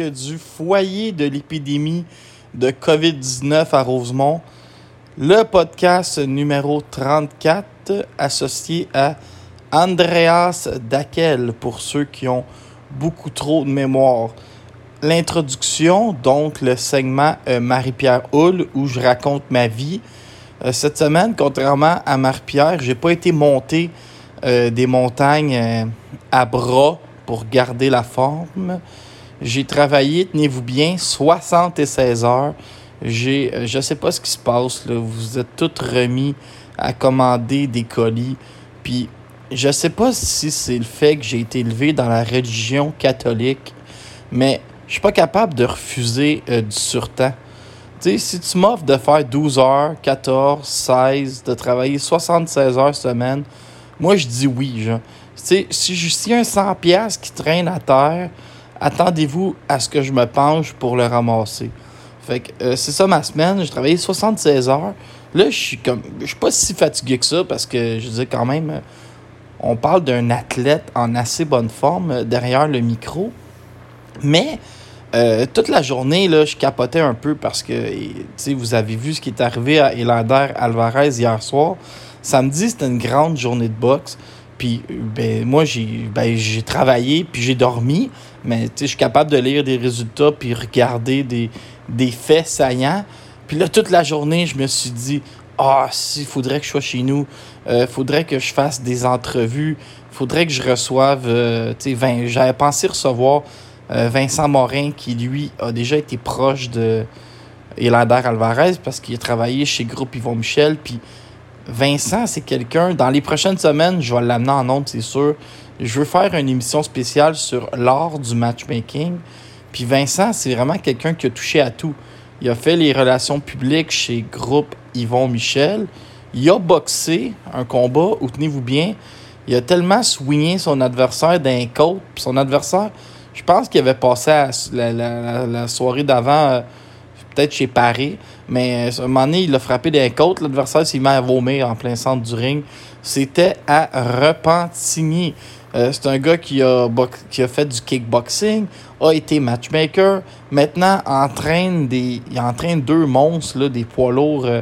Du foyer de l'épidémie de COVID-19 à Rosemont, le podcast numéro 34 associé à Andreas Dakel pour ceux qui ont beaucoup trop de mémoire. L'introduction, donc le segment euh, Marie-Pierre Hull où je raconte ma vie. Euh, cette semaine, contrairement à Marie-Pierre, j'ai pas été monter euh, des montagnes à bras pour garder la forme. J'ai travaillé, tenez-vous bien, 76 heures. J'ai, euh, je sais pas ce qui se passe, là. Vous êtes tous remis à commander des colis. Puis, je sais pas si c'est le fait que j'ai été élevé dans la religion catholique, mais je suis pas capable de refuser euh, du surtemps. Tu sais, si tu m'offres de faire 12 heures, 14, 16, de travailler 76 heures semaine, moi, je dis oui, genre. Si s'il y a un 100$ piastres qui traîne à terre, attendez-vous à ce que je me penche pour le ramasser. Fait que euh, c'est ça ma semaine. J'ai travaillé 76 heures. Là, je suis comme. Je suis pas si fatigué que ça parce que je dis quand même. euh, On parle d'un athlète en assez bonne forme euh, derrière le micro. Mais toute la journée, là, je capotais un peu parce que vous avez vu ce qui est arrivé à Elander Alvarez hier soir. Samedi, c'était une grande journée de boxe. Puis ben, moi, j'ai ben, j'ai travaillé, puis j'ai dormi. Mais je suis capable de lire des résultats, puis regarder des, faits saillants. Puis là, toute la journée, je me suis dit, ah, s'il faudrait que je sois chez nous, il faudrait que je fasse des entrevues, faudrait que je reçoive, euh, j'avais pensé recevoir euh, Vincent Morin, qui lui a déjà été proche de Elander Alvarez parce qu'il a travaillé chez Groupe Yvon Michel. Puis Vincent, c'est quelqu'un, dans les prochaines semaines, je vais l'amener en ondes, c'est sûr. Je veux faire une émission spéciale sur l'art du matchmaking. Puis Vincent, c'est vraiment quelqu'un qui a touché à tout. Il a fait les relations publiques chez Groupe Yvon Michel. Il a boxé un combat où, tenez-vous bien, il a tellement swingé son adversaire d'un côte. Puis son adversaire, je pense qu'il avait passé la, la- la- la soirée d'avant, euh, peut-être chez Paris. Mais euh, à un moment donné, il a frappé d'un côte. L'adversaire s'est mis à vomir en plein centre du ring. C'était à Repentigny. Euh, c'est un gars qui a, fait du kickboxing, a été matchmaker. Maintenant, entraîne des, il entraîne deux monstres, là, des poids lourds euh,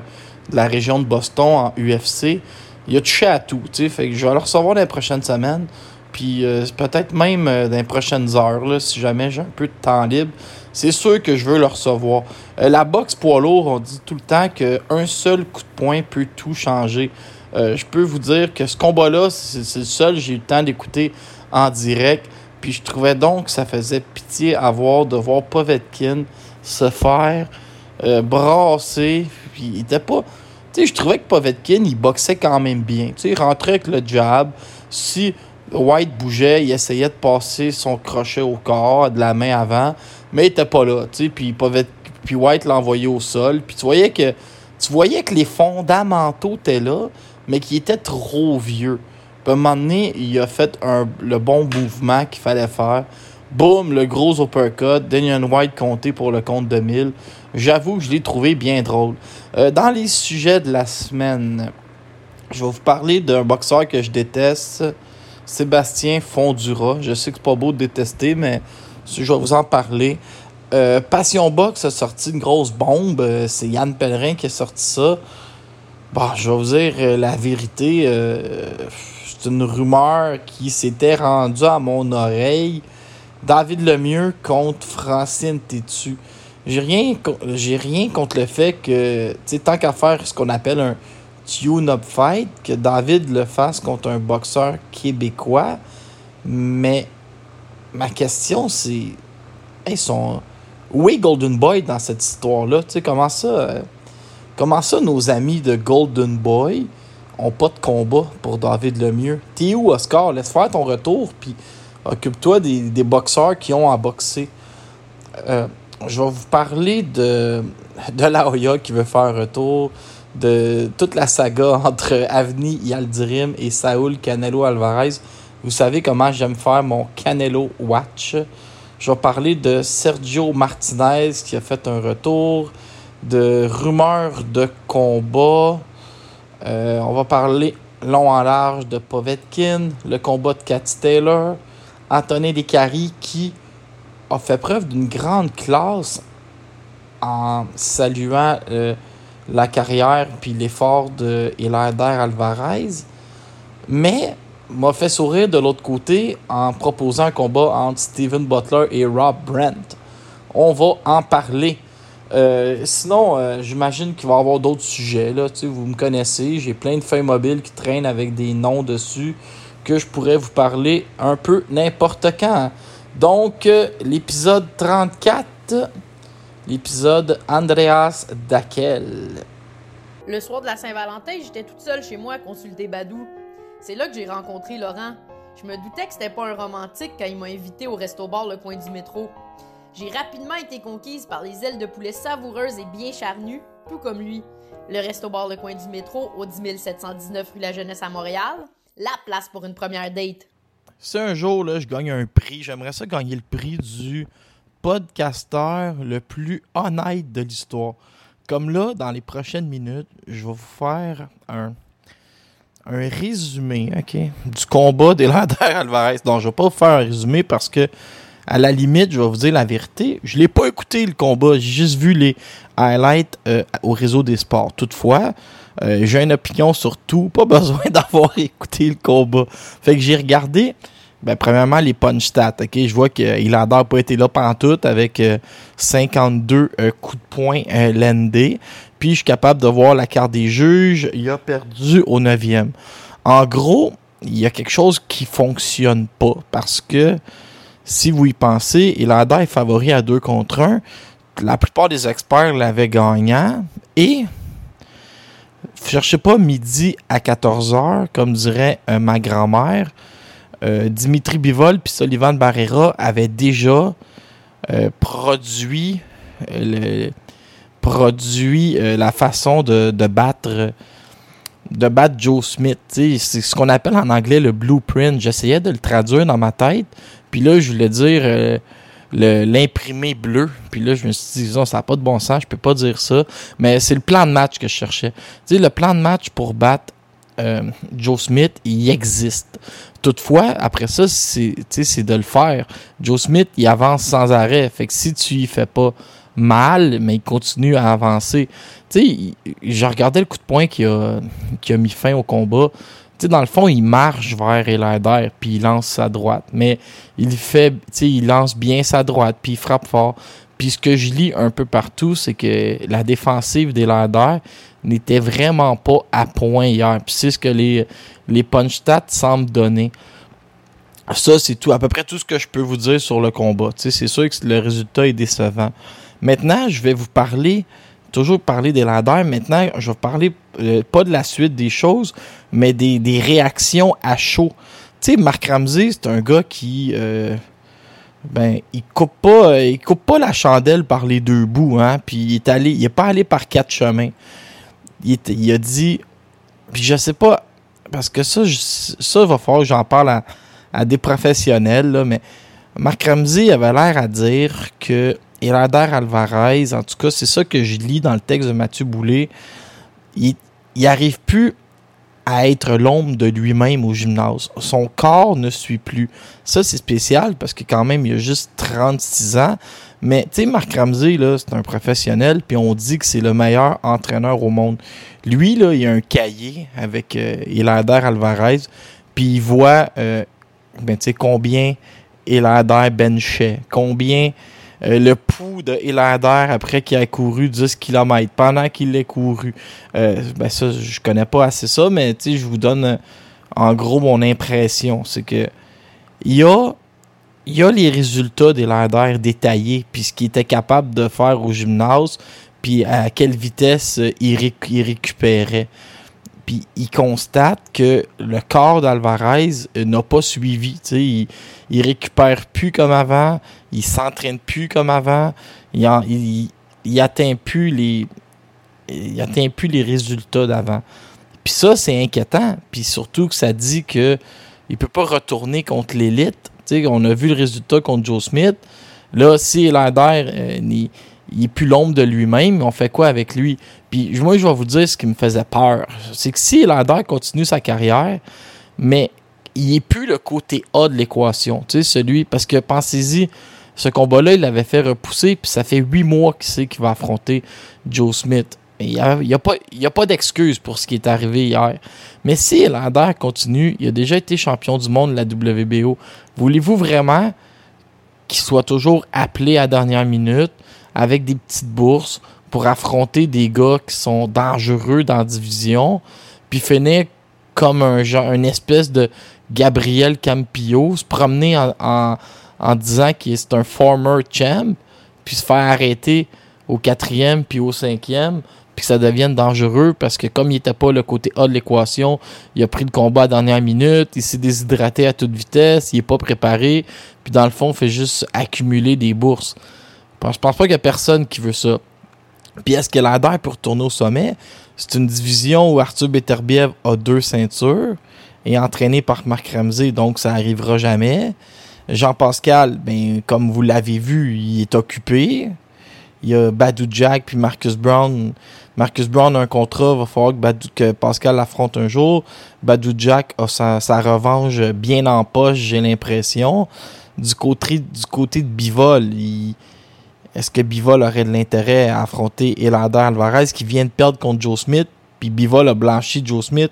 de la région de Boston en UFC. Il a touché à tout. tu. Fait que je vais le recevoir dans les prochaines semaines. Puis euh, peut-être même dans les prochaines heures, si jamais j'ai un peu de temps libre. C'est sûr que je veux le recevoir. La boxe poids lourd, on dit tout le temps qu'un seul coup de poing peut tout changer. Euh, je peux vous dire que ce combat-là, c'est le seul que j'ai eu le temps d'écouter en direct. Puis je trouvais donc que ça faisait pitié à de voir Povetkin se faire euh, brasser. Puis il était pas. Tu sais, je trouvais que Povetkin, il boxait quand même bien. Tu sais, il rentrait avec le jab. Si White bougeait, il essayait de passer son crochet au corps, de la main avant, mais il était pas là. Tu sais, puis, puis White l'envoyait au sol. Puis tu voyais que tu voyais que les fondamentaux étaient là, mais qu'il était trop vieux. Puis à un moment donné, il a fait un, le bon mouvement qu'il fallait faire. Boum, le gros uppercut. Daniel White compté pour le compte de 1000. J'avoue que je l'ai trouvé bien drôle. Euh, dans les sujets de la semaine, je vais vous parler d'un boxeur que je déteste, Sébastien Fondura. Je sais que c'est pas beau de détester, mais je vais vous en parler. Euh, Passion Box a sorti une grosse bombe. Euh, C'est Yann Pellerin qui a sorti ça. Bon, je vais vous dire euh, la vérité. euh, c'est une rumeur qui s'était rendue à mon oreille. David Lemieux contre Francine Tétu. j'ai rien, contre le fait que, tant qu'à faire ce qu'on appelle un tune-up fight, que David le fasse contre un boxeur québécois. Mais ma question, c'est. Hey, son. Où est Golden Boy dans cette histoire-là? Tu sais, comment ça. euh, comment ça, nos amis de Golden Boy ont pas de combat pour David Lemieux? T'es où, Oscar? Laisse faire ton retour, puis occupe-toi des, boxeurs qui ont à boxer. Euh, je vais vous parler de, de la Hoya qui veut faire un retour, de toute la saga entre Avni Yaldirim et Saúl Canelo Alvarez. Vous savez comment j'aime faire mon Canelo Watch. Je vais parler de Sergio Martinez qui a fait un retour, de rumeurs de combat. Euh, on va parler long en large de Povetkin, le combat de Cathy Taylor, Anthony Descaries qui a fait preuve d'une grande classe en saluant euh, la carrière puis l'effort de Hilaire Alvarez, mais m'a fait sourire de l'autre côté en proposant un combat entre Steven Butler et Rob Brent. On va en parler. Euh, sinon, euh, j'imagine qu'il va y avoir d'autres sujets. Là. Vous me connaissez, j'ai plein de feuilles mobiles qui traînent avec des noms dessus que je pourrais vous parler un peu n'importe quand. Donc, euh, l'épisode 34, l'épisode Andreas Dakel. Le soir de la Saint-Valentin, j'étais toute seule chez moi à consulter Badou. C'est là que j'ai rencontré Laurent. Je me doutais que c'était pas un romantique quand il m'a invité au resto-bar le coin du métro. J'ai rapidement été conquise par les ailes de poulet savoureuses et bien charnues, tout comme lui. Le resto-bar le coin du métro au 10 719 rue La Jeunesse à Montréal, la place pour une première date. Si un jour là, je gagne un prix, j'aimerais ça gagner le prix du podcasteur le plus honnête de l'histoire. Comme là, dans les prochaines minutes, je vais vous faire un, un résumé ok, du combat d'Elander Alvarez. Donc, je vais pas vous faire un résumé parce que, à la limite, je vais vous dire la vérité. Je l'ai pas écouté le combat, j'ai juste vu les highlights euh, au réseau des sports. Toutefois, euh, j'ai une opinion sur tout, pas besoin d'avoir écouté le combat. Fait que j'ai regardé, ben, premièrement, les punch stats. ok? Je vois qu'il a pas été là pantoute avec euh, 52 euh, coups de poing euh. Puis je suis capable de voir la carte des juges. Il a perdu au 9e. En gros, il y a quelque chose qui fonctionne pas parce que si vous y pensez, Ilanda est favori à 2 contre 1. La plupart des experts l'avaient gagnant. Et cherchez pas midi à 14h, comme dirait euh, ma grand-mère. Euh, Dimitri Bivol puis Sullivan Barrera avaient déjà euh, produit, la façon de, de battre de battre Joe Smith. C'est ce qu'on appelle en anglais le blueprint. J'essayais de le traduire dans ma tête. Puis là, je voulais dire euh, l'imprimé bleu. Puis là, je me suis dit, Non, ça n'a pas de bon sens, je peux pas dire ça. Mais c'est le plan de match que je cherchais. Tu le plan de match pour battre euh, Joe Smith, il existe. Toutefois, après ça, c'est de le faire. Joe Smith, il avance sans arrêt. Fait que si tu y fais pas mal, mais il continue à avancer. Tu sais, je regardais le coup de poing qui a, qui a mis fin au combat. Dans le fond, il marche vers Elander, puis il lance sa droite. Mais il fait, il lance bien sa droite, puis il frappe fort. Puis ce que je lis un peu partout, c'est que la défensive d'Elander n'était vraiment pas à point hier. Puis c'est ce que les, les punch stats semblent donner. Ça, c'est tout, à peu près tout ce que je peux vous dire sur le combat. C'est sûr que le résultat est décevant. Maintenant, je vais vous parler, toujours parler des landers. Maintenant, je vais parler euh, pas de la suite des choses, mais des, des réactions à chaud. Tu sais, Marc Ramsey, c'est un gars qui, euh, ben, il coupe pas, il coupe pas la chandelle par les deux bouts, hein. Puis il est allé, il est pas allé par quatre chemins. Il a dit, puis je sais pas, parce que ça, je- ça va falloir que j'en parle à, à des professionnels, là, mais Marc Ramsey avait l'air à dire que Elander Alvarez, en tout cas, c'est ça que je lis dans le texte de Mathieu Boulay, il, il arrive plus à être l'ombre de lui-même au gymnase. Son corps ne suit plus. Ça, c'est spécial parce que quand même, il a juste 36 ans. Mais, tu sais, Marc Ramsey, c'est un professionnel, puis on dit que c'est le meilleur entraîneur au monde. Lui, là, il a un cahier avec euh, Alvarez, puis il voit, euh, ben, combien Elander benchait, combien euh, le pouls de après qu'il a couru 10 km, pendant qu'il l'a couru. Euh, ben ça, je connais pas assez ça, mais je vous donne euh, en gros mon impression. C'est que il y a, les résultats d'Helander détaillés, puis ce qu'il était capable de faire au gymnase, puis à quelle vitesse euh, il récupérait. Puis il constate que le corps d'Alvarez euh, n'a pas suivi. Il, il récupère plus comme avant, il s'entraîne plus comme avant, il, en- il, il atteint plus les il atteint plus les résultats d'avant. Puis ça, c'est inquiétant. Puis surtout que ça dit que il peut pas retourner contre l'élite. On a vu le résultat contre Joe Smith. Là, si Lander, euh, il, est plus l'ombre de lui-même, on fait quoi avec lui? Puis moi, je vais vous dire ce qui me faisait peur. C'est que si Lander continue sa carrière, mais il est plus le côté A de l'équation. Tu sais, celui, parce que pensez-y, ce combat-là, il l'avait fait repousser, puis ça fait huit mois qu'il sait qu'il va affronter Joe Smith. Il n'y a, a pas, pas d'excuse pour ce qui est arrivé hier. Mais si Lander continue, il a déjà été champion du monde de la WBO. Voulez-vous vraiment qu'il soit toujours appelé à dernière minute? Avec des petites bourses pour affronter des gars qui sont dangereux dans la division, puis finir comme un une espèce de Gabriel Campillo, se promener en, en, disant qu'il est un former champ, puis se faire arrêter au quatrième puis au cinquième, puis que ça devienne dangereux parce que comme il n'était pas le côté A de l'équation, il a pris le combat à la dernière minute, il s'est déshydraté à toute vitesse, il est pas préparé, puis dans le fond, il fait juste accumuler des bourses. Je pense pas qu'il y a personne qui veut ça. Puis est-ce que l'Ader peut retourner au sommet? C'est une division où Arthur Beterbiev a deux ceintures et est entraîné par Marc Ramsey, donc ça arrivera jamais. Jean-Pascal, ben, comme vous l'avez vu, il est occupé. Il y a Badou Jack puis Marcus Brown. Marcus Brown a un contrat, va falloir que Pascal l'affronte un jour. Badou Jack a sa, sa revanche bien en poche, j'ai l'impression. Du côté, du côté de Bivol, il- est-ce que Bivol aurait de l'intérêt à affronter Elander Alvarez qui vient de perdre contre Joe Smith, puis Bivol a blanchi Joe Smith?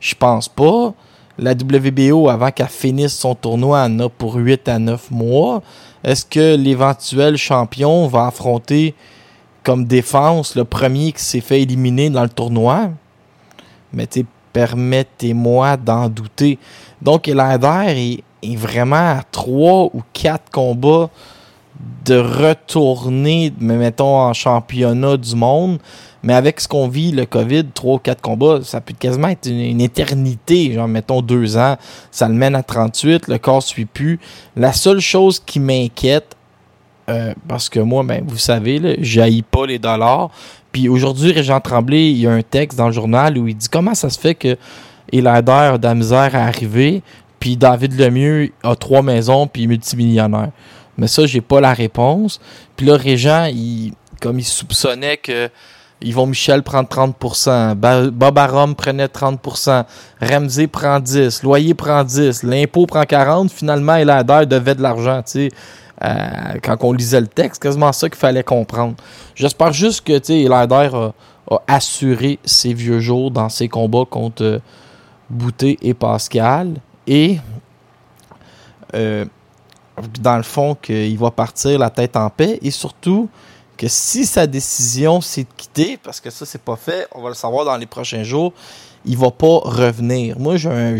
Je pense pas. La WBO, avant qu'elle finisse son tournoi, en a pour 8 à 9 mois. Est-ce que l'éventuel champion va affronter comme défense le premier qui s'est fait éliminer dans le tournoi? Mais permettez-moi d'en douter. Donc, Elander est, est vraiment à 3 ou 4 combats de retourner, mais mettons, en championnat du monde. Mais avec ce qu'on vit, le COVID, 3 ou 4 combats, ça peut quasiment être une, éternité. Genre, mettons, 2 ans, ça le mène à 38, le corps suit plus. La seule chose qui m'inquiète, euh, parce que moi, ben, vous savez, j'haïs pas les dollars. Puis aujourd'hui, Régent Tremblay, il y a un texte dans le journal où il dit comment ça se fait que Elader a de la misère à arriver, puis David Lemieux a trois maisons, puis multimillionnaire. Mais ça, j'ai pas la réponse. Puis là, Régent, il, comme il soupçonnait que Yvon Michel prend 30%, Ba- Bob Arum prenait 30%, Ramsey prend 10, Loyer prend 10, l'impôt prend 40, finalement, Elader devait de l'argent, tu sais. Euh, quand on lisait le texte, quasiment ça qu'il fallait comprendre. J'espère juste que, tu sais, a, a assuré ses vieux jours dans ses combats contre euh, Boutet et Pascal. Et, euh, dans le fond, qu'il va partir la tête en paix. Et surtout, que si sa décision c'est de quitter, parce que ça c'est pas fait, on va le savoir dans les prochains jours, il va pas revenir. Moi j'ai un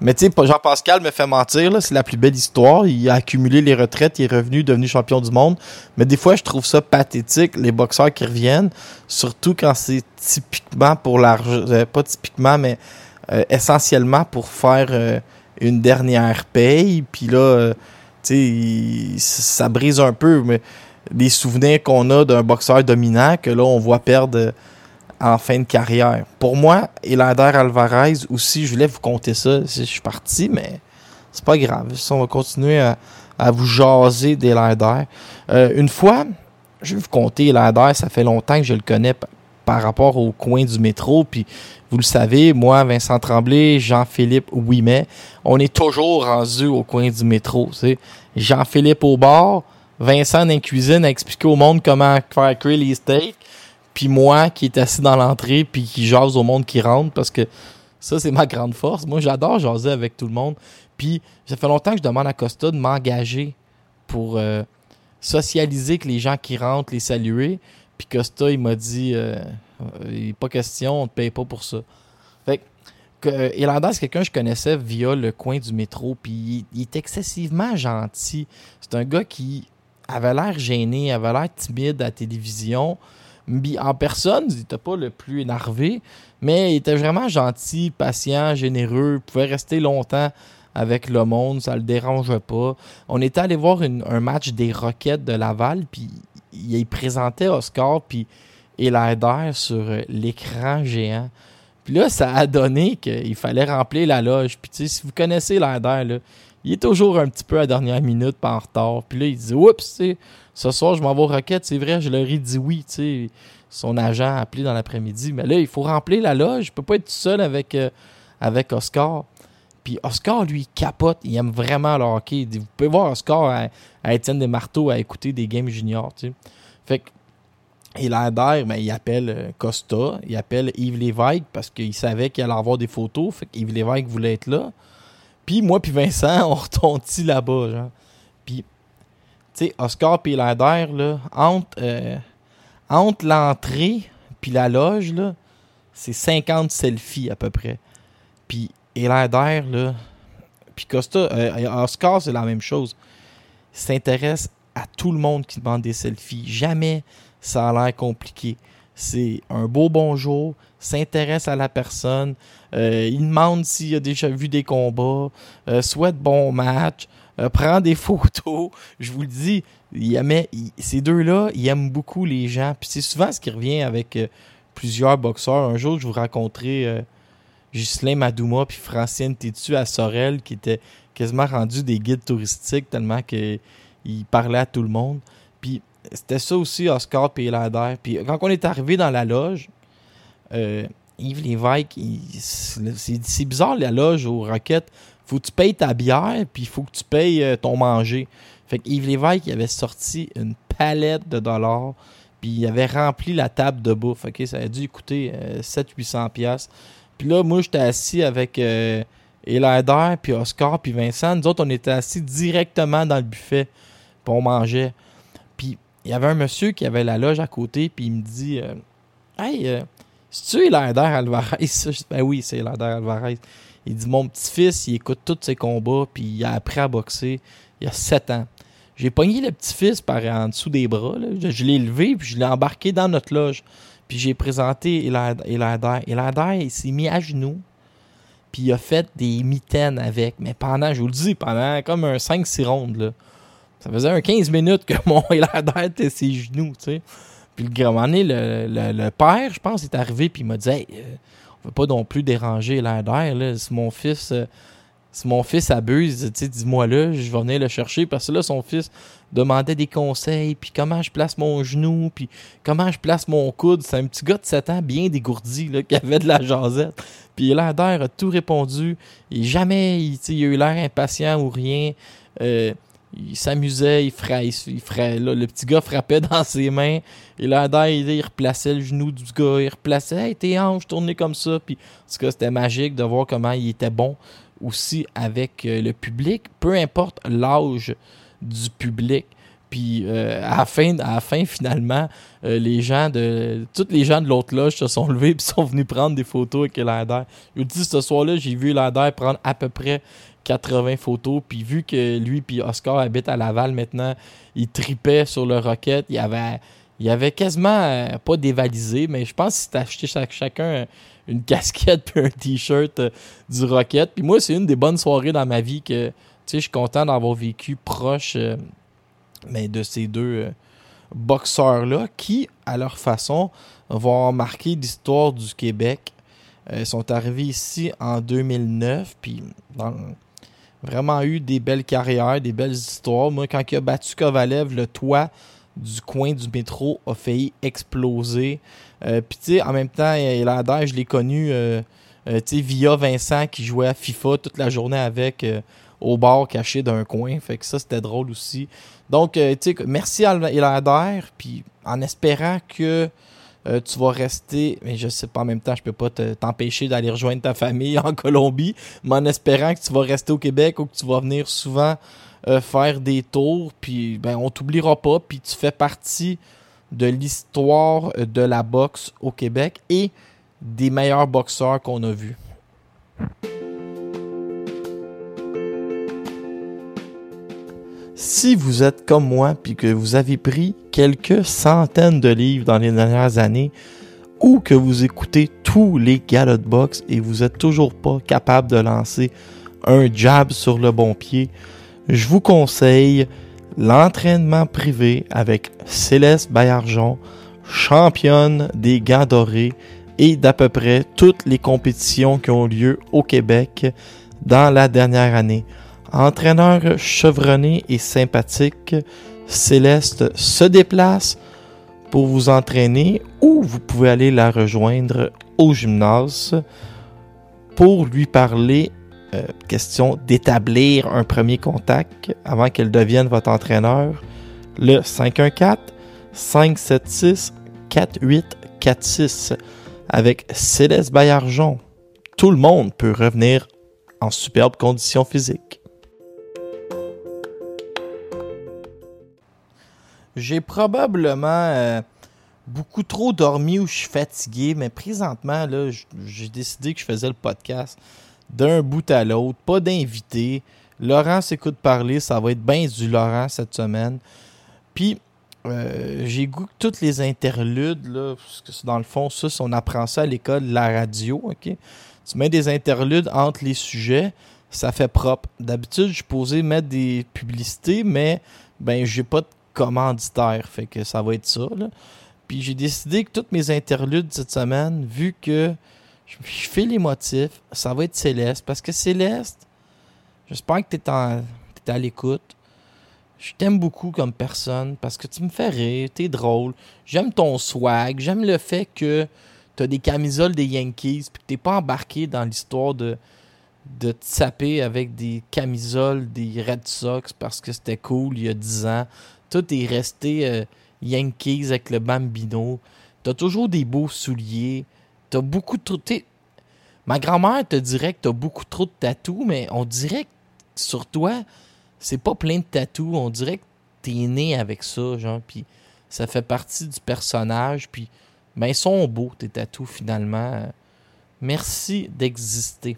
mais tu sais pas- Jean-Pascal me fait mentir c'est la plus belle histoire, il a accumulé les retraites, il est revenu devenu champion du monde, mais des fois je trouve ça pathétique les boxeurs qui reviennent, surtout quand c'est typiquement pour l'argent euh, pas typiquement mais euh, essentiellement pour faire euh, une dernière paye, puis là euh, ça brise un peu mais les souvenirs qu'on a d'un boxeur dominant que là, on voit perdre en fin de carrière. Pour moi, Elander Alvarez aussi, je voulais vous compter ça si je suis parti, mais c'est pas grave. On va continuer à, vous jaser d'Elander. Euh, une fois, je vais vous compter Elander, ça fait longtemps que je le connais par rapport au coin du métro, puis vous le savez, moi, Vincent Tremblay, Jean-Philippe Ouimet, on est toujours rendu au coin du métro. Jean-Philippe au bar, Vincent dans cuisine à expliquer au monde comment faire cuire les steaks, puis moi qui est assis dans l'entrée puis qui jase au monde qui rentre parce que ça c'est ma grande force. Moi j'adore jaser avec tout le monde. Puis ça fait longtemps que je demande à Costa de m'engager pour euh, socialiser avec les gens qui rentrent, les saluer. Puis Costa, il m'a dit euh, euh, pas question, on te paye pas pour ça. Fait que euh, Elander, c'est quelqu'un que je connaissais via le coin du métro, puis il, est excessivement gentil. C'est un gars qui avait l'air gêné, avait l'air timide à la télévision. En personne, il n'était pas le plus énervé, mais il était vraiment gentil, patient, généreux, pouvait rester longtemps avec le monde, ça le dérangeait pas. On était allé voir un match des Rockets de Laval, puis il, présentait Oscar puis Elander sur euh, l'écran géant. Puis là, ça a donné qu'il fallait remplir la loge. Puis tu sais, si vous connaissez Elander, là, il est toujours un petit peu à dernière minute, pas en retard. Puis là, il dit Oups, ce soir, je m'en vais au Rocket, c'est vrai, je leur ai dit oui, tu sais. Son agent a appelé dans l'après-midi. Mais là, il faut remplir la loge. Je peux pas être tout seul avec, euh, avec Oscar. Puis Oscar, lui, capote. Il aime vraiment le hockey. Vous pouvez voir Oscar à, à Étienne Desmarteaux à écouter des games juniors, tu sais. Fait que a d'air, mais il appelle euh, Costa, il appelle Yves Lévesque parce qu'il savait qu'il allait avoir des photos. Fait que Yves Lévesque voulait être là. Puis moi puis Vincent, on retontit là-bas, genre. Puis, tu sais, Oscar puis Lander, là, entre, euh, entre l'entrée puis la loge, là, c'est 50 selfies à peu près. Puis Elander, là, puis Costa, euh, Oscar, c'est la même chose. S'intéresse à tout le monde qui demande des selfies. Jamais ça a l'air compliqué. C'est un beau bonjour, s'intéresse à la personne, euh, il demande s'il a déjà vu des combats, euh, souhaite bon match, prend des photos. Je vous le dis, ces deux-là, ils aiment beaucoup les gens. Puis c'est souvent ce qui revient avec plusieurs boxeurs. Un jour, je vous raconterai Ghislain Madouma puis Francine Tétu à Sorel qui étaient quasiment rendus des guides touristiques tellement qu'ils parlaient à tout le monde. Puis c'était ça aussi, Oscar Elander. Puis quand on est arrivé dans la loge, euh, Yves Lévesque, c'est bizarre la loge au Rocket. Faut que tu payes ta bière, puis faut que tu payes euh, ton manger. Fait que Yves Lévesque, il avait sorti une palette de dollars, puis il avait rempli la table de bouffe. Ça a dû coûter 700-800$. Puis là, moi, j'étais assis avec euh, puis Oscar, puis Vincent. Nous autres, on était assis directement dans le buffet, puis on mangeait. Puis il y avait un monsieur qui avait la loge à côté, puis il me dit euh, Hey, euh, c'est-tu Elander Alvarez? Je dis, Ben oui, c'est Elander Alvarez. Il dit Mon petit-fils, il écoute tous ses combats, puis il a appris à boxer il y a 7 ans. J'ai pogné le petit-fils par en dessous des bras. Je, je l'ai levé, puis je l'ai embarqué dans notre loge. Puis j'ai présenté Elander. Elander, Elander, il s'est mis à genoux. Puis il a fait des mitaines avec. Mais pendant, je vous le dis, pendant comme un 5-6 rondes. Là. Ça faisait un 15 minutes que mon Elander était ses genoux, tu sais. Puis le grand moment donné, le, le, père, je pense, est arrivé, puis il m'a dit Hey, euh, on veut pas non plus déranger Elander, là. Si mon fils. euh, si mon fils abuse, dis-moi là, je vais venir le chercher parce que là, son fils demandait des conseils, puis comment je place mon genou, puis comment je place mon coude. C'est un petit gars de 7 ans bien dégourdi, là, qui avait de la jasette. Puis Elander a tout répondu. Et jamais, il, il a eu l'air impatient ou rien. Euh, il s'amusait, il ferait, il là, le petit gars frappait dans ses mains. Et Elander, il, il replaçait le genou du gars, il replaçait, hey, tes hanches tournées comme ça. Puis, en tout c'était magique de voir comment il était bon aussi avec euh, le public, peu importe l'âge du public. Puis euh, à, la fin, finalement, euh, les gens de. Tous les gens de l'autre loge se sont levés et sont venus prendre des photos avec Elander. Je vous dis, ce soir-là, j'ai vu Elander prendre à peu près 80 photos. Puis vu que lui puis Oscar habitent à Laval maintenant, il tripait sur le Rocket. Il avait, il avait quasiment euh, pas dévalisé, mais je pense qu'il s'est acheté chacun euh, une casquette puis un t-shirt euh, du Rocket. Puis moi, c'est une des bonnes soirées dans ma vie que je suis content d'avoir vécu proche mais de ces deux boxeurs-là qui, à leur façon, vont marquer l'histoire du Québec. Ils sont arrivés ici en 2009, puis vraiment eu des belles carrières, des belles histoires. Moi, quand il a battu Kovalev, le toit du coin du métro a failli exploser. Euh, Puis, tu sais, en même temps, Elander, je l'ai connu euh, euh, tu via Vincent qui jouait à FIFA toute la journée avec euh, au bar caché d'un coin. Fait que ça, c'était drôle aussi. Donc, euh, tu sais, merci à puis en espérant que euh, tu vas rester, mais je sais pas en même temps, je peux pas te- t'empêcher d'aller rejoindre ta famille en Colombie, mais en espérant que tu vas rester au Québec ou que tu vas venir souvent euh, faire des tours, puis ben, on t'oubliera pas, puis tu fais partie de l'histoire de la boxe au Québec et des meilleurs boxeurs qu'on a vus. Si vous êtes comme moi puis que vous avez pris quelques centaines de livres dans les dernières années ou que vous écoutez tous les galas de boxe et vous êtes toujours pas capable de lancer un jab sur le bon pied, je vous conseille l'entraînement privé avec Céleste Bayarjon, championne des gants dorés et d'à peu près toutes les compétitions qui ont lieu au Québec dans la dernière année. Entraîneur chevronné et sympathique, Céleste se déplace pour vous entraîner ou vous pouvez aller la rejoindre au gymnase pour lui parler euh, question d'établir un premier contact avant qu'elle devienne votre entraîneur. Le 514 576 4846 avec Céleste Bayarjon. Tout le monde peut revenir en superbe condition physique. J'ai probablement euh, beaucoup trop dormi ou je suis fatigué, mais présentement, j'ai décidé que je faisais le podcast d'un bout à l'autre, pas d'invité. Laurent s'écoute parler, ça va être bien du Laurent cette semaine. Puis, euh, j'ai goûté toutes les interludes, là, parce que dans le fond, ça, on apprend ça à l'école la radio, ok? Tu mets des interludes entre les sujets, ça fait propre. D'habitude, je suis posé mettre des publicités, mais ben j'ai pas de commanditaire, fait que ça va être ça. Puis j'ai décidé que toutes mes interludes cette semaine, vu que je fais les motifs, ça va être Céleste, parce que Céleste, j'espère que tu es, à l'écoute je t'aime beaucoup comme personne parce que tu me fais rire, t'es drôle. J'aime ton swag, j'aime le fait que t'as des camisoles des Yankees puis t'es pas embarqué dans l'histoire de, de te saper avec des camisoles des Red Sox parce que c'était cool il y a 10 ans. Tout est resté euh, Yankees avec le Bambino. T'as toujours des beaux souliers. T'as beaucoup trop. Ma grand-mère te dirait que t'as beaucoup trop de tatous, mais on dirait que sur toi, c'est pas plein de tatous. On dirait que t'es né avec ça, genre, puis ça fait partie du personnage, puis ben ils sont beaux tes tatous finalement. Merci d'exister.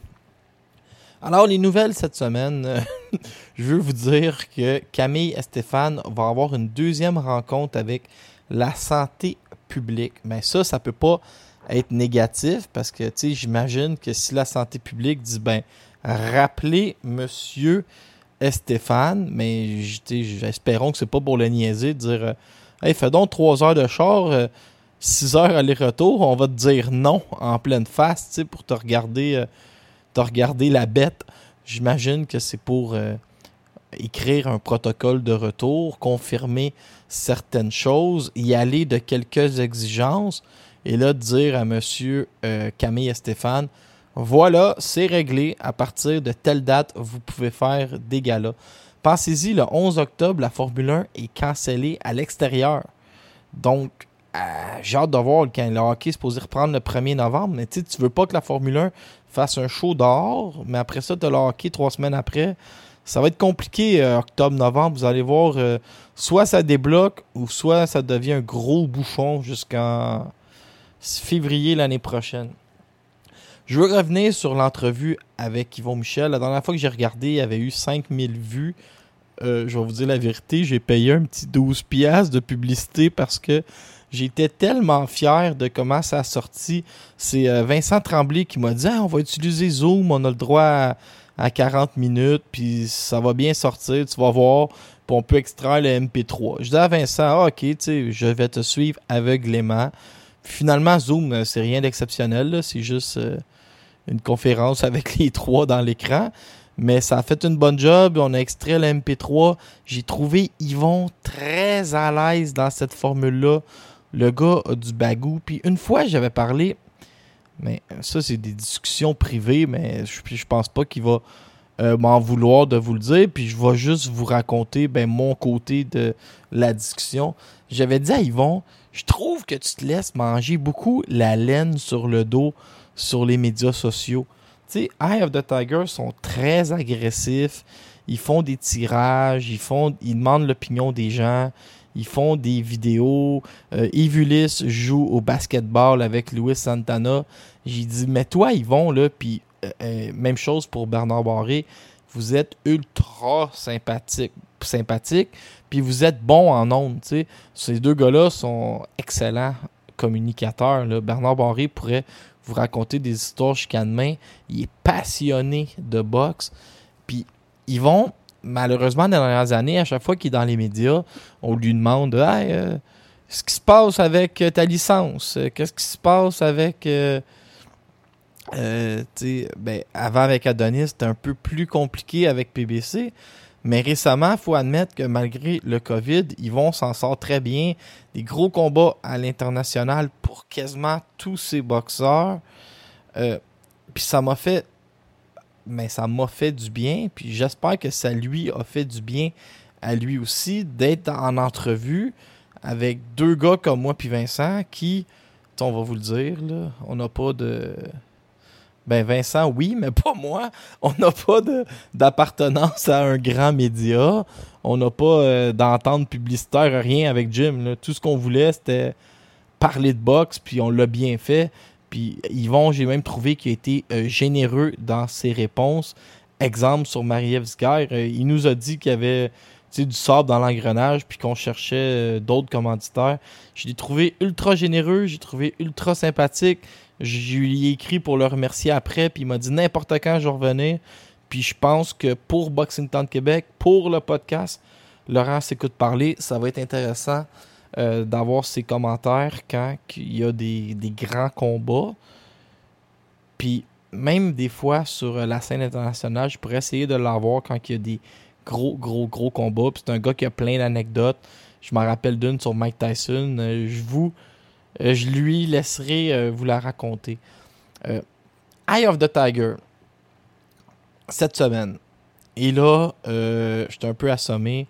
Alors les nouvelles cette semaine, je veux vous dire que Camille et Stéphane vont avoir une deuxième rencontre avec la santé publique. Mais ben, ça, ça peut pas être négatif parce que tu j'imagine que si la santé publique dit ben rappelez monsieur Stéphane, mais j'espérons que c'est pas pour le niaiser de dire euh, fais donc 3 heures de char, 6 euh, heures aller-retour, on va te dire non en pleine face pour te regarder, euh, te regarder la bête. J'imagine que c'est pour écrire un protocole de retour, confirmer certaines choses, y aller de quelques exigences, et là dire à monsieur Camille et Stéphane voilà, c'est réglé. À partir de telle date, vous pouvez faire des galas. Pensez-y, le 11 octobre, la Formule 1 est cancellée à l'extérieur. Donc, euh, j'ai hâte de voir quand le hockey est supposé reprendre le 1er novembre. Mais tu veux pas que la Formule 1 fasse un show dehors, mais après ça, tu as le hockey trois semaines après. Ça va être compliqué, euh, octobre-novembre. Vous allez voir, euh, soit ça débloque ou soit ça devient un gros bouchon jusqu'en février l'année prochaine. Je veux revenir sur l'entrevue avec Yvon Michel. La dernière fois que j'ai regardé, il y avait eu 5000 vues. Euh, je vais vous dire la vérité, j'ai payé un petit 12 piastres de publicité parce que j'étais tellement fier de comment ça a sorti. C'est euh, Vincent Tremblay qui m'a dit ah, on va utiliser Zoom, on a le droit à, 40 minutes, puis ça va bien sortir, tu vas voir, puis on peut extraire le MP3. Je dis à Vincent, ah, ok, je vais te suivre aveuglément. Finalement, Zoom, euh, c'est rien d'exceptionnel, c'est juste une conférence avec les trois dans l'écran. Mais ça a fait une bonne job. On a extrait le MP3. J'ai trouvé Yvon très à l'aise dans cette formule-là. Le gars a du bagou. Puis une fois, j'avais parlé. Mais ça, c'est des discussions privées. Mais je, je pense pas qu'il va euh, m'en vouloir de vous le dire. Puis je vais juste vous raconter ben, mon côté de la discussion. J'avais dit à Yvon, je trouve que tu te laisses manger beaucoup la laine sur le dos sur les médias sociaux. Tu sais, Eye of the Tiger sont très agressifs. ils font des tirages, ils font, ils demandent l'opinion des gens, ils font des vidéos. Euh, Evulis joue au basketball avec Louis Santana. J'ai dit, mais toi, ils vont là, puis euh, euh, même chose pour Bernard Barré. Vous êtes ultra sympathique, sympathique, puis vous êtes bon en ondes. Ces deux gars-là sont excellents communicateurs. Bernard Barré pourrait vous raconter des histoires jusqu'à demain. Il est passionné de boxe. Puis ils vont, malheureusement, dans les dernières années, à chaque fois qu'il est dans les médias, on lui demande Hey, euh, ce qui se passe avec euh, ta licence? Euh, Qu'est-ce qui se passe avec. euh, ben, avant avec Adonis, c'était un peu plus compliqué avec PBC. Mais récemment, il faut admettre que malgré le COVID, ils vont s'en sort très bien. Des gros combats à l'international pour quasiment tous ces boxeurs. Euh, puis ça m'a fait. Mais ça m'a fait du bien. Puis j'espère que ça lui a fait du bien à lui aussi d'être en entrevue avec deux gars comme moi puis Vincent qui, on va vous le dire, là, on n'a pas de. Ben Vincent, oui, mais pas moi. On n'a pas d'appartenance à un grand média. On n'a pas euh, d'entente publicitaire, rien avec Jim. Tout ce qu'on voulait, c'était parler de boxe, puis on l'a bien fait. Puis Yvon, j'ai même trouvé qu'il a été euh, généreux dans ses réponses. Exemple sur Zguer, euh, il nous a dit qu'il y avait du sable dans l'engrenage, puis qu'on cherchait euh, d'autres commanditaires. Je l'ai trouvé ultra généreux, j'ai trouvé ultra sympathique. Je lui ai écrit pour le remercier après, puis il m'a dit n'importe quand je revenais. Puis je pense que pour Boxing Town Québec, pour le podcast, Laurent s'écoute parler, ça va être intéressant euh, d'avoir ses commentaires quand il y a des, des grands combats. Puis même des fois sur euh, la scène internationale, je pourrais essayer de l'avoir quand il y a des gros, gros, gros combats. C'est un gars qui a plein d'anecdotes. Je m'en rappelle d'une sur Mike Tyson. Euh, je vous, euh, je lui laisserai euh, vous la raconter. Euh, Eye of the Tiger, cette semaine. Et là, j'étais un peu assommé.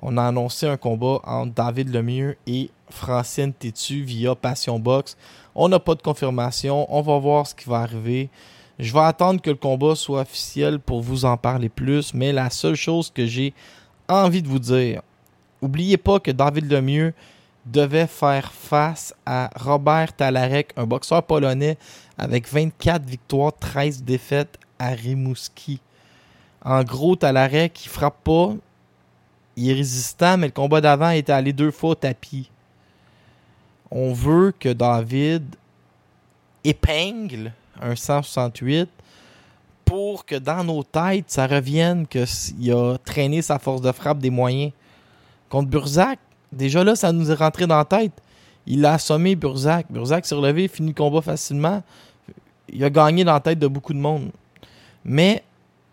On a annoncé un combat entre David Lemieux et Francine Tétu via Passion Box. On n'a pas de confirmation. On va voir ce qui va arriver. Je vais attendre que le combat soit officiel pour vous en parler plus. Mais la seule chose que j'ai envie de vous dire, oubliez pas que David Lemieux devait faire face à Robert Talarek, un boxeur polonais avec 24 victoires, 13 défaites à Rimouski. En gros, Talarek, il frappe pas. Il est résistant, mais le combat d'avant était allé deux fois au tapis. On veut que David épingle un 168 pour que dans nos têtes, ça revienne qu'il a traîné sa force de frappe des moyens. Contre Burzac, déjà là, ça nous est rentré dans la tête. Il a assommé Burzac. Burzac s'est relevé, fini le combat facilement. Il a gagné dans la tête de beaucoup de monde. Mais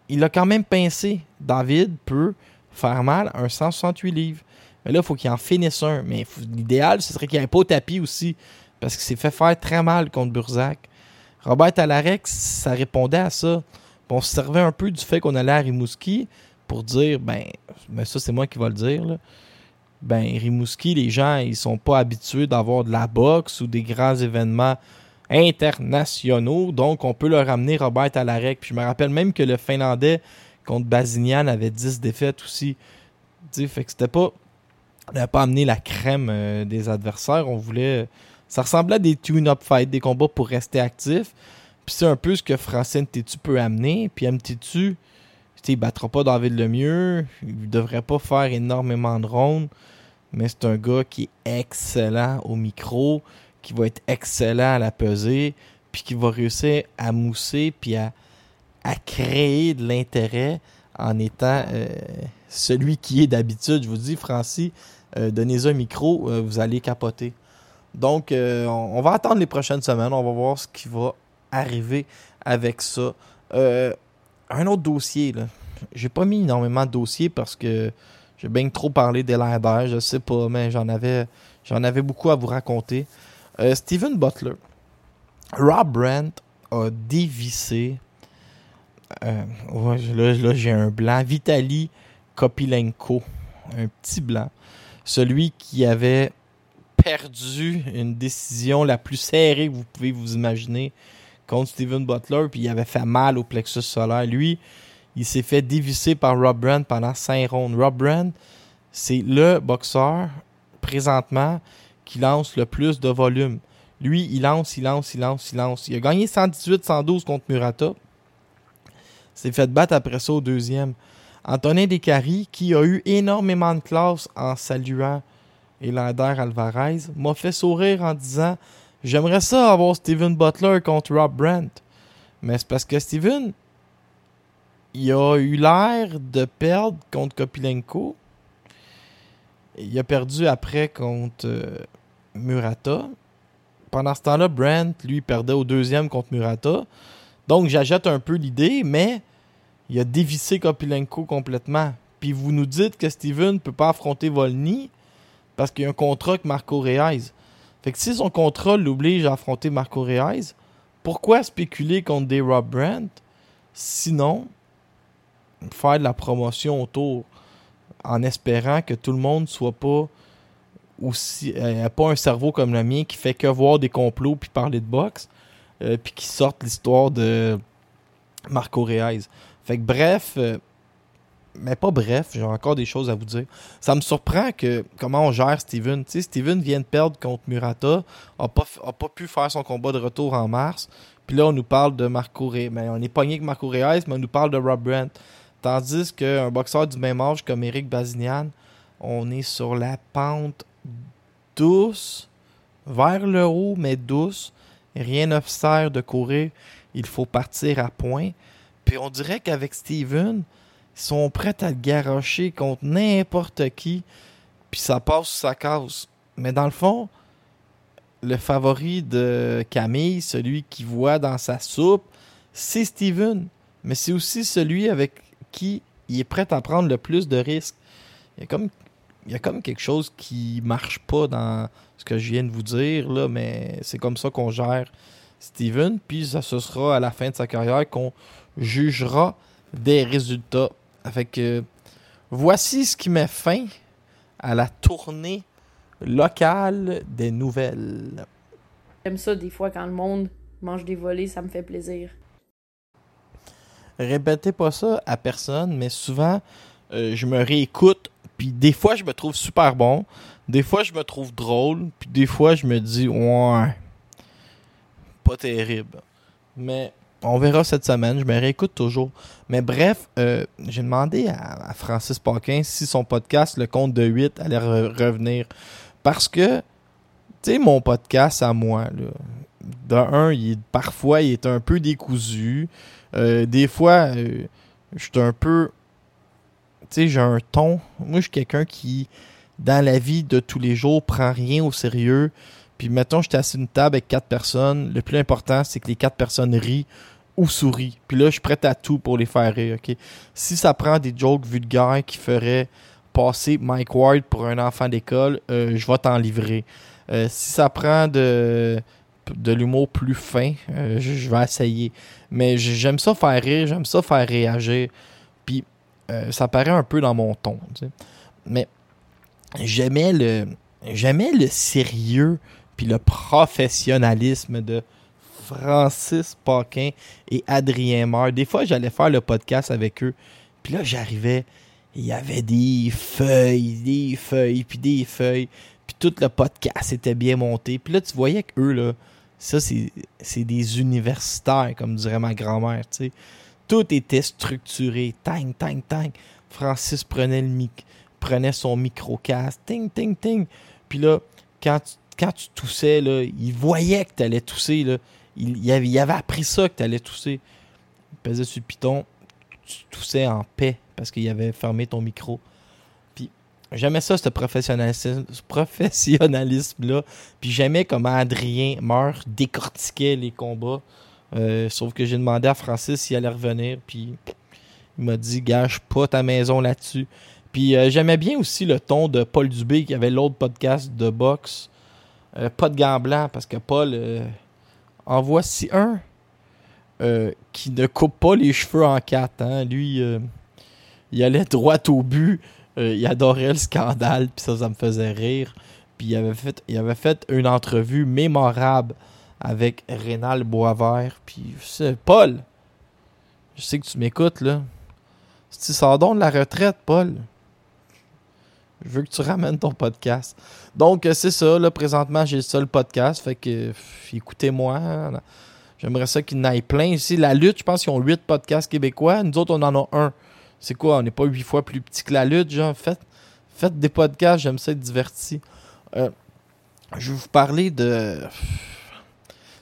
il a quand même pincé. David peut faire mal un 168 livres. Mais là, il faut qu'il en finisse un. Mais l'idéal, ce serait qu'il n'y ait pas au tapis aussi. Parce qu'il s'est fait faire très mal contre Burzac. Robert Talarex, ça répondait à ça. On se servait un peu du fait qu'on allait à Rimouski pour dire, ben, mais ça c'est moi qui va le dire. Ben, Rimouski, les gens, ils sont pas habitués d'avoir de la boxe ou des grands événements internationaux. Donc, on peut leur amener Robert Talarek. Puis je me rappelle même que le Finlandais contre Bazinian avait 10 défaites aussi. Tu sais, fait que c'était pas. On n'avait pas amené la crème euh, des adversaires. On voulait. Ça ressemblait à des tune-up fights, des combats pour rester actifs. Puis c'est un peu ce que Francine Tétu peut amener. Puis M. Il battra pas David Lemieux. Il devrait pas faire énormément de rondes. Mais c'est un gars qui est excellent au micro, qui va être excellent à la pesée, puis qui va réussir à mousser, puis à, à créer de l'intérêt en étant euh, celui qui est d'habitude. Je vous dis, Francis, euh, donnez un micro, euh, vous allez capoter. Donc, euh, on, on va attendre les prochaines semaines. On va voir ce qui va arriver avec ça. Un autre dossier, là. J'ai pas mis énormément de dossiers parce que j'ai bien trop parlé des d'air, je sais pas, mais j'en avais, j'en avais beaucoup à vous raconter. Euh, Steven Butler. Rob Brandt a dévissé. euh, là, là, j'ai un blanc. Vitali Kopilenko. Un petit blanc. Celui qui avait perdu une décision la plus serrée que vous pouvez vous imaginer contre Steven Butler, puis il avait fait mal au plexus solaire. Lui, il s'est fait dévisser par Rob Brand pendant 5 rondes. Rob Brand, c'est le boxeur présentement qui lance le plus de volume. Lui, il lance, il lance, il lance, il lance. Il a gagné 118-112 contre Murata. S'est fait battre après ça au deuxième. Antonin Descaries, qui a eu énormément de classe en saluant Elander Alvarez, m'a fait sourire en disant J'aimerais ça avoir Steven Butler contre Rob Brandt. Mais c'est parce que Steven, il a eu l'air de perdre contre Kopilenko. Il a perdu après contre euh, Murata. Pendant ce temps-là, Brandt, lui, perdait au deuxième contre Murata. Donc, j'achète un peu l'idée, mais il a dévissé Kopilenko complètement. Puis vous nous dites que Steven ne peut pas affronter Volny parce qu'il y a un contrat avec Marco Reis. Fait que si son contrat l'oblige à affronter Marco Reis, pourquoi spéculer contre des Rob Brandt? Sinon, faire de la promotion autour en espérant que tout le monde soit pas aussi euh, pas un cerveau comme le mien qui fait que voir des complots puis parler de boxe euh, puis qui sortent l'histoire de Marco Reis. Fait que bref, euh, mais pas bref, j'ai encore des choses à vous dire. Ça me surprend que comment on gère Steven. Steven vient de perdre contre Murata, a pas, pu faire son combat de retour en mars. Puis là, on nous parle de Marco Reis. Mais on est pogné avec Marco Reis, mais on nous parle de Rob Brandt. Tandis qu'un boxeur du même âge comme Eric Bazinian, on est sur la pente douce, vers le haut, mais douce. Rien ne sert de courir. Il faut partir à point. Puis on dirait qu'avec Steven, sont prêts à le garocher contre n'importe qui. Puis ça passe ou ça casse. Mais dans le fond, le favori de Camille, celui qui voit dans sa soupe, c'est Steven. Mais c'est aussi celui avec qui il est prêt à prendre le plus de risques. Il y a comme, il y a comme quelque chose qui marche pas dans ce que je viens de vous dire, là, mais c'est comme ça qu'on gère Steven. Puis ça, ce sera à la fin de sa carrière qu'on jugera des résultats. Fait voici ce qui met fin à la tournée locale des nouvelles. J'aime ça des fois quand le monde mange des volets, ça me fait plaisir. Répétez pas ça à personne, mais souvent euh, je me réécoute, puis des fois je me trouve super bon, des fois je me trouve drôle, puis des fois je me dis ouais, pas terrible. Mais on verra cette semaine. Je me réécoute toujours. Mais bref, euh, j'ai demandé à, Francis Paquin si son podcast, Le Compte de 8, allait revenir. Parce que, tu sais, mon podcast à moi, là, de un, parfois, il est un peu décousu. Euh, des fois, euh, je suis un peu. Tu sais, j'ai un ton. Moi, je suis quelqu'un qui, dans la vie de tous les jours, prend rien au sérieux. Puis mettons, j'étais assis une table avec quatre personnes. Le plus important, c'est que les quatre personnes rient ou sourient. Puis là, je suis prêt à tout pour les faire rire, OK? Si ça prend des jokes vulgaires qui feraient passer Mike Ward pour un enfant d'école, euh, je vais t'en livrer. Euh, si ça prend de, l'humour plus fin, euh, je, vais essayer. Mais j'aime ça faire rire, j'aime ça faire réagir. Puis ça paraît un peu dans mon ton, Mais j'aimais le, le sérieux puis le professionnalisme de Francis Paquin et Adrien Meur. Des fois, j'allais faire le podcast avec eux. Puis là, j'arrivais, il y avait des feuilles, des feuilles, puis des feuilles. Puis tout le podcast était bien monté. Puis là, tu voyais qu'eux, là, ça, c'est des universitaires, comme dirait ma grand-mère. Tout était structuré. Tang, tang, tang. Francis prenait, le mic prenait son micro-cast. Ting, ting, ting. Puis là, quand tu quand tu toussais, là, il voyait que tu allais tousser. Là. Il, avait, avait appris ça que tu allais tousser. Il pesait sur le piton, tu toussais en paix parce qu'il avait fermé ton micro. Puis j'aimais ça, ce professionnalisme-là. Puis j'aimais comment Adrien meurt, décortiquait les combats. Euh, sauf que j'ai demandé à Francis s'il allait revenir. Puis il m'a dit Gâche pas ta maison là-dessus. Puis euh, j'aimais bien aussi le ton de Paul Dubé qui avait l'autre podcast de boxe. Euh, pas de gants blancs parce que Paul en voici un euh, qui ne coupe pas les cheveux en quatre. Hein. Lui, il allait droit au but. il adorait le scandale, puis ça, ça me faisait rire. Puis il avait fait, une entrevue mémorable avec Rénal Boisvert. Puis Paul, je sais que tu m'écoutes là. Donc de la retraite, Paul. Je veux que tu ramènes ton podcast. Donc, euh, c'est ça. Là, présentement, j'ai le seul podcast. Fait que, écoutez-moi. J'aimerais ça qu'il ait plein. Ici, la lutte, je pense qu'ils ont huit podcasts québécois. Nous autres, on en a un. C'est quoi? On n'est pas huit fois plus petit que la lutte, genre? Faites, faites des podcasts. J'aime ça être diverti. Euh, je vais vous parler de...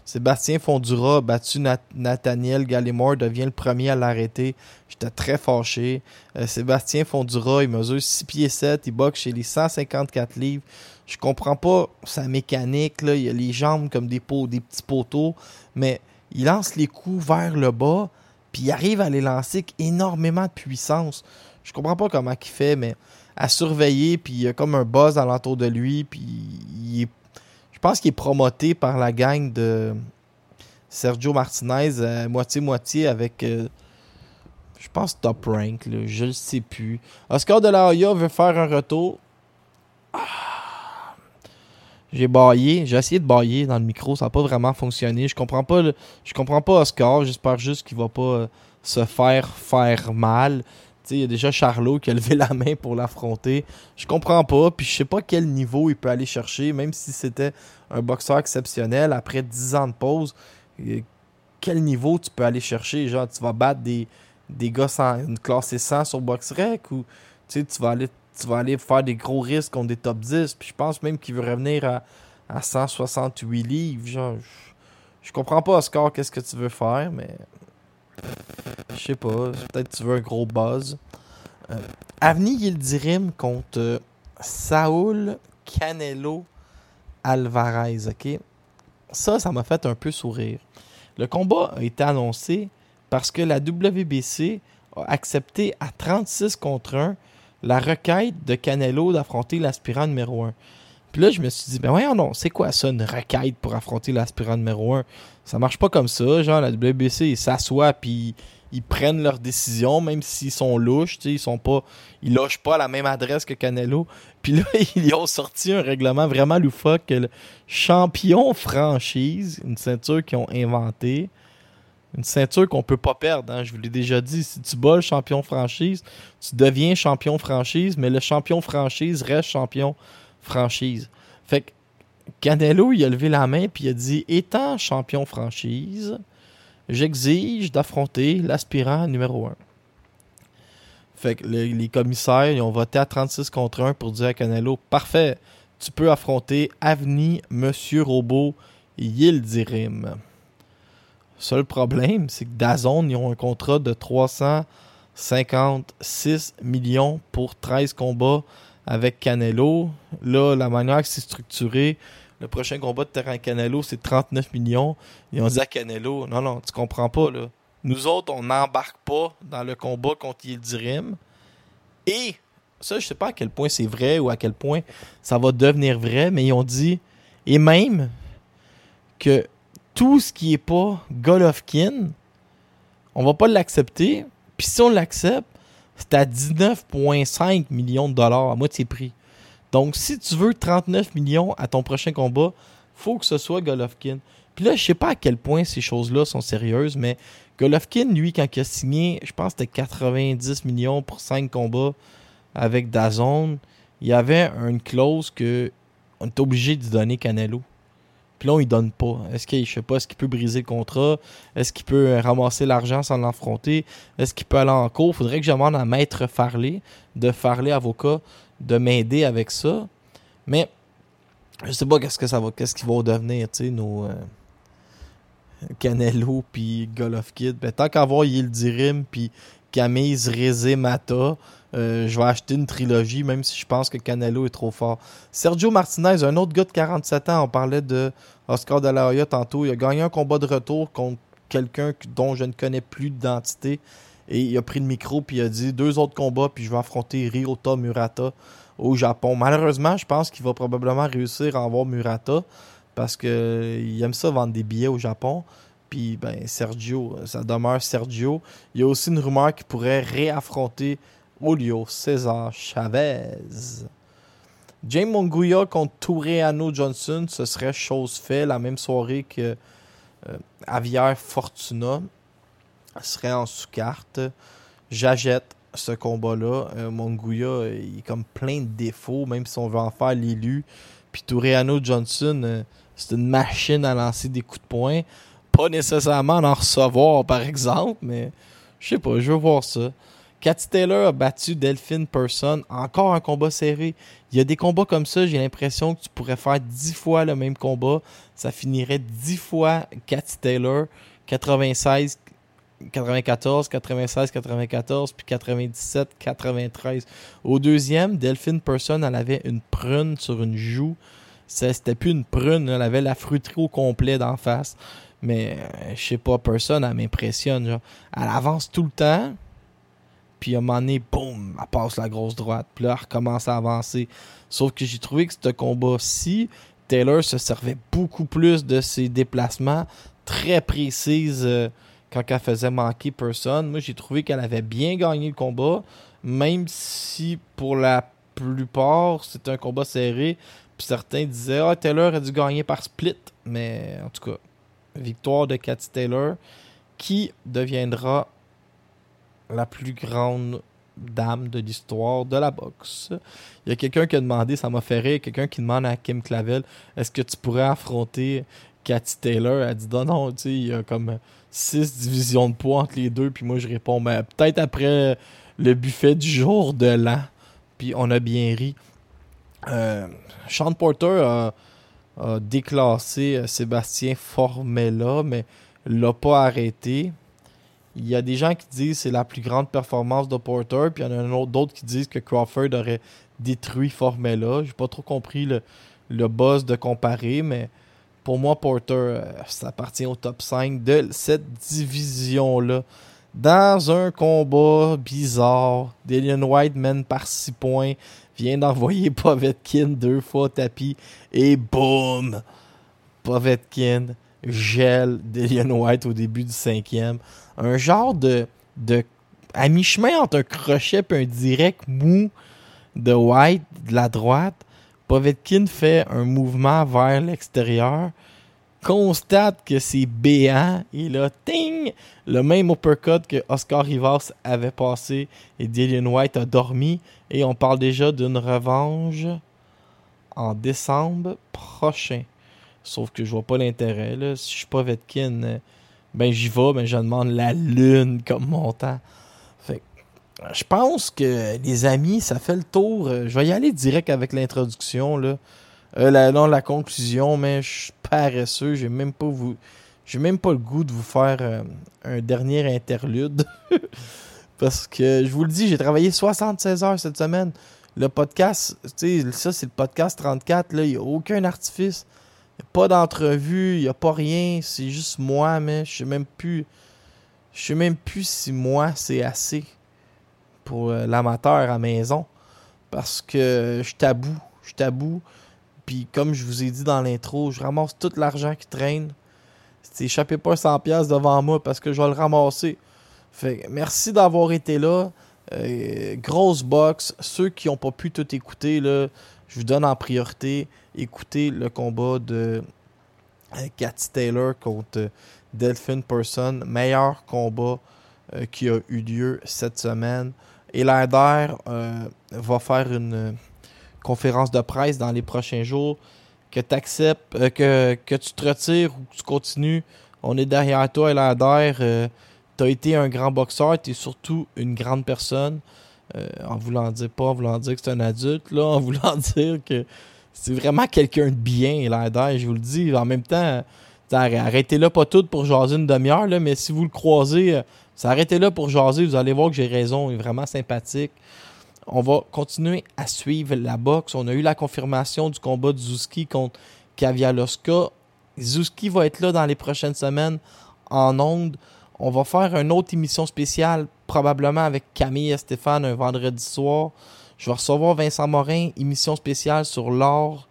Sébastien Fondura battu Nat- Nathaniel Gallimore, devient le premier à l'arrêter. J'étais très fâché. Euh, Sébastien Fondura, il mesure 6 pieds 7, il boxe chez les 154 livres. Je comprends pas sa mécanique. Il a les jambes comme des, pots, des petits poteaux, mais il lance les coups vers le bas, puis il arrive à les lancer avec énormément de puissance. Je comprends pas comment il fait, mais à surveiller, puis il y a comme un buzz alentour de lui, puis il est pense qu'il est promoté par la gang de Sergio Martinez euh, moitié-moitié avec, euh, je pense, Top Rank. je ne sais plus. Oscar de la Hoya veut faire un retour. Ah. J'ai baillé. J'ai essayé de bailler dans le micro. Ça n'a pas vraiment fonctionné. Je comprends pas, le- je comprends pas Oscar. J'espère juste qu'il va pas euh, se faire faire mal. Il y a déjà Charlot qui a levé la main pour l'affronter. Je comprends pas. Puis je sais pas quel niveau il peut aller chercher, même si c'était un boxeur exceptionnel après 10 ans de pause. Quel niveau tu peux aller chercher? Genre, tu vas battre des, des gars sans une classe 100 sur BoxRec ou tu vas aller tu vas aller faire des gros risques contre des top 10. Puis je pense même qu'il veut revenir à, à 168 livres. Je, je comprends pas, Oscar, qu'est-ce que tu veux faire, mais. Je sais pas. Peut-être tu veux un gros buzz. Euh, Avni Yildirim contre euh, Saul Canelo Alvarez, ok? Ça, ça m'a fait un peu sourire. Le combat a été annoncé parce que la WBC a accepté à 36 contre 1 la requête de Canelo d'affronter l'aspirant numéro 1. Puis là, je me suis dit, ben voyons non, c'est quoi ça, une requête pour affronter l'aspirant numéro 1? Ça marche pas comme ça. Genre, la WBC, ils s'assoient puis ils prennent leurs décisions, même s'ils sont louches, ils sont pas. Ils logent pas à la même adresse que Canelo. Puis là, ils ont sorti un règlement vraiment loufoque que le champion franchise, une ceinture qu'ils ont inventée. Une ceinture qu'on peut pas perdre, hein, je vous l'ai déjà dit. Si tu bats champion franchise, tu deviens champion franchise, mais le champion franchise reste champion franchise. Fait que Canelo, il a levé la main puis il a dit Étant champion franchise, j'exige d'affronter l'aspirant numéro 1. Fait que le- les commissaires, ils ont voté à 36 contre 1 pour dire à Canelo Parfait, tu peux affronter Avni, Monsieur Robot, Yildirim. Seul problème, c'est que Dazone, ils ont un contrat de 356 millions pour 13 combats avec Canelo. Là, la manière que c'est structuré, le prochain combat de terrain Canelo, c'est 39 millions. Ils ont dit à Canelo, non, non, tu comprends pas, là. Nous autres, on n'embarque pas dans le combat contre Yildirim. Et, ça, je sais pas à quel point c'est vrai ou à quel point ça va devenir vrai, mais ils ont dit, et même que tout ce qui est pas Golovkin, on va pas l'accepter. Puis si on l'accepte, c'est à 19,5 millions de dollars à moitié prix. Donc si tu veux 39 millions à ton prochain combat, faut que ce soit Golovkin. Puis là, je sais pas à quel point ces choses-là sont sérieuses, mais Golovkin, lui, quand il a signé, je pense que c'était 90 millions pour 5 combats avec Dazone, il y avait une clause que on est obligé de donner Canelo. Puis là, on ne donne pas. Est-ce qu'il, je sais pas, est-ce qu'il peut briser le contrat? Est-ce qu'il peut euh, ramasser l'argent sans l'affronter? Est-ce qu'il peut aller en cours? Faudrait que je demande à Maître Farley, de Farley Avocat, de m'aider avec ça. Mais je sais pas qu'est-ce que ça va, qu'est-ce qu'ils vont devenir, tu sais, nos euh, Canelo puis Golovkin. Ben, tant qu'à voir Yildirim puis Camille Rezemata, euh, je vais acheter une trilogie, même si je pense que Canelo est trop fort. Sergio Martinez, un autre gars de 47 ans, on parlait de Oscar de la Hoya tantôt. Il a gagné un combat de retour contre quelqu'un que- dont je ne connais plus d'identité. Et il a pris le micro puis il a dit deux autres combats puis je vais affronter Ryota Murata au Japon. Malheureusement, je pense qu'il va probablement réussir à avoir Murata parce que euh, aime ça vendre des billets au Japon. Puis ben Sergio, ça demeure Sergio. Il y a aussi une rumeur qu'il pourrait réaffronter Julio César Chavez. James Monguia contre Toureano Johnson, ce serait chose faite la même soirée que euh, Javier Fortuna. Serait en sous-carte. J'achète ce combat-là. Euh, Monguia, euh, il est comme plein de défauts, même si on veut en faire l'élu. Puis Toreano Johnson, euh, c'est une machine à lancer des coups de poing. Pas nécessairement en recevoir, par exemple, mais je sais pas, je veux voir ça. Cathy Taylor a battu Delphine Person. Encore un combat serré. Il y a des combats comme ça, j'ai l'impression que tu pourrais faire 10 fois le même combat. Ça finirait 10 fois Cathy Taylor. 96, 94, 96, 94, puis 97, 93. Au deuxième, Delphine Person, elle avait une prune sur une joue. C'était plus une prune, elle avait la fruiterie au complet d'en face. Mais euh, je sais pas, Person, elle m'impressionne. Elle avance tout le temps. Puis à un moment donné, boum, elle passe la grosse droite. Puis là, elle recommence à avancer. Sauf que j'ai trouvé que ce combat-ci, Taylor se servait beaucoup plus de ses déplacements très précises euh, quand elle faisait manquer personne. Moi, j'ai trouvé qu'elle avait bien gagné le combat, même si pour la plupart, c'était un combat serré. Puis certains disaient Ah, Taylor a dû gagner par split. Mais en tout cas, victoire de Cathy Taylor, qui deviendra la plus grande dame de l'histoire de la boxe. Il y a quelqu'un qui a demandé, ça m'a fait rire, quelqu'un qui demande à Kim Clavel est-ce que tu pourrais affronter Cathy Taylor? Elle dit non, non, il y a comme six divisions de poids entre les deux. Puis moi, je réponds mais peut-être après le buffet du jour de l'an. Puis on a bien ri. Euh, Sean Porter a, a déclassé euh, Sébastien Formella, mais l'a pas arrêté. Il y a des gens qui disent que c'est la plus grande performance de Porter, puis il y en a d'autres qui disent que Crawford aurait détruit Formella. J'ai pas trop compris le, le buzz de comparer, mais pour moi, Porter, euh, ça appartient au top 5 de cette division-là. Dans un combat bizarre, Dillian White mène par 6 points, vient d'envoyer Povetkin deux fois tapis, et boum! Povetkin gèle Dillian White au début du cinquième. Un genre de, de à mi-chemin entre un crochet et un direct mou de White de la droite. Povetkin fait un mouvement vers l'extérieur, constate que c'est béant et là, ting, le même uppercut que Oscar Rivas avait passé et Dillian White a dormi et on parle déjà d'une revanche en décembre prochain. Sauf que je vois pas l'intérêt. Si je suis pas Vetkin, euh, ben j'y vais, mais je demande la lune comme montant. Fait que, je pense que les amis, ça fait le tour. Euh, Je vais y aller direct avec l'introduction. Euh, non, la conclusion, mais je suis paresseux. J'ai même pas même pas le goût de vous faire un dernier interlude. Parce que je vous le dis, j'ai travaillé 76 heures cette semaine. Le podcast, ça c'est le podcast 34, là, il n'y a aucun artifice. Il n'y a pas d'entrevue, il n'y a pas rien. C'est juste moi, mais je sais même plus. Je sais même plus si moi c'est assez pour euh, l'amateur à maison. Parce que je tabou. Je tabou. Puis comme je vous ai dit dans l'intro, je ramasse tout l'argent qui traîne. Échappez pas 100$ piastres devant moi parce que je vais le ramasser. Merci d'avoir été là. Euh, grosse box. Ceux qui n'ont pas pu tout écouter, je vous donne en priorité. Écoutez le combat de euh, Cathy Taylor contre euh, Delphine Person. Meilleur combat qui a eu lieu cette semaine. Et va faire une conférence de presse dans les prochains jours. Que tu acceptes, que, tu te retires ou que tu continues. On est derrière toi, l'ADER. Euh, tu as été un grand boxeur, tu es surtout une grande personne. Euh, en voulant dire pas en voulant dire que c'est un adulte, là, en voulant dire que c'est vraiment quelqu'un de bien, l'ADER, je vous le dis. En même temps, t'sais, arr- arrêtez-là pas tout pour jaser une demi-heure, là, mais si vous le croisez, euh, ça arrêtez-là pour jaser, vous allez voir que j'ai raison, il est vraiment sympathique. On va continuer à suivre la boxe. On a eu la confirmation du combat de Zuski contre Kavialoska. Zuski va être là dans les prochaines semaines en ondes. On va faire une autre émission spéciale, probablement avec Camille et Stéphane, un vendredi soir. Je vais recevoir Vincent Morin, émission spéciale sur l'art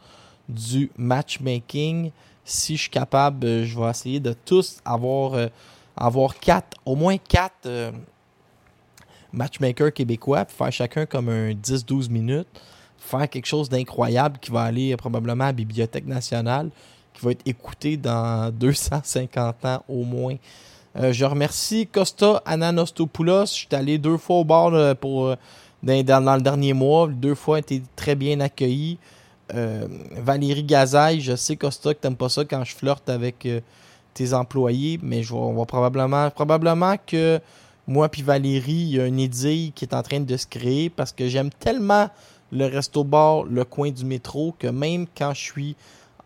du matchmaking. Si je suis capable, euh, je vais essayer de tous avoir, euh, avoir quatre, au moins quatre euh, matchmakers québécois, puis faire chacun comme un 10-12 minutes, faire quelque chose d'incroyable qui va aller probablement à la Bibliothèque nationale, qui va être écouté dans 250 ans au moins. Euh, je remercie Costa Ananostopoulos. Je suis allé deux fois au bar là, pour, euh, dans, le dernier mois. Deux fois, été très bien accueilli. Euh, Valérie Gazaille, je sais Costa que t'aimes pas ça quand je flirte avec euh, tes employés, mais on va probablement, que moi puis Valérie, il y a une idylle qui est en train de se créer parce que j'aime tellement le resto-bar, le coin du métro, que même quand je suis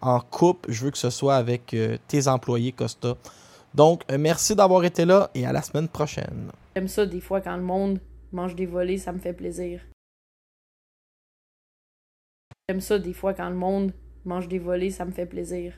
en couple, je veux que ce soit avec euh, tes employés Costa. Donc, euh, merci d'avoir été là et à la semaine prochaine. J'aime ça des fois quand le monde mange des volets, ça me fait plaisir. J'aime ça des fois quand le monde mange des volets, ça me fait plaisir.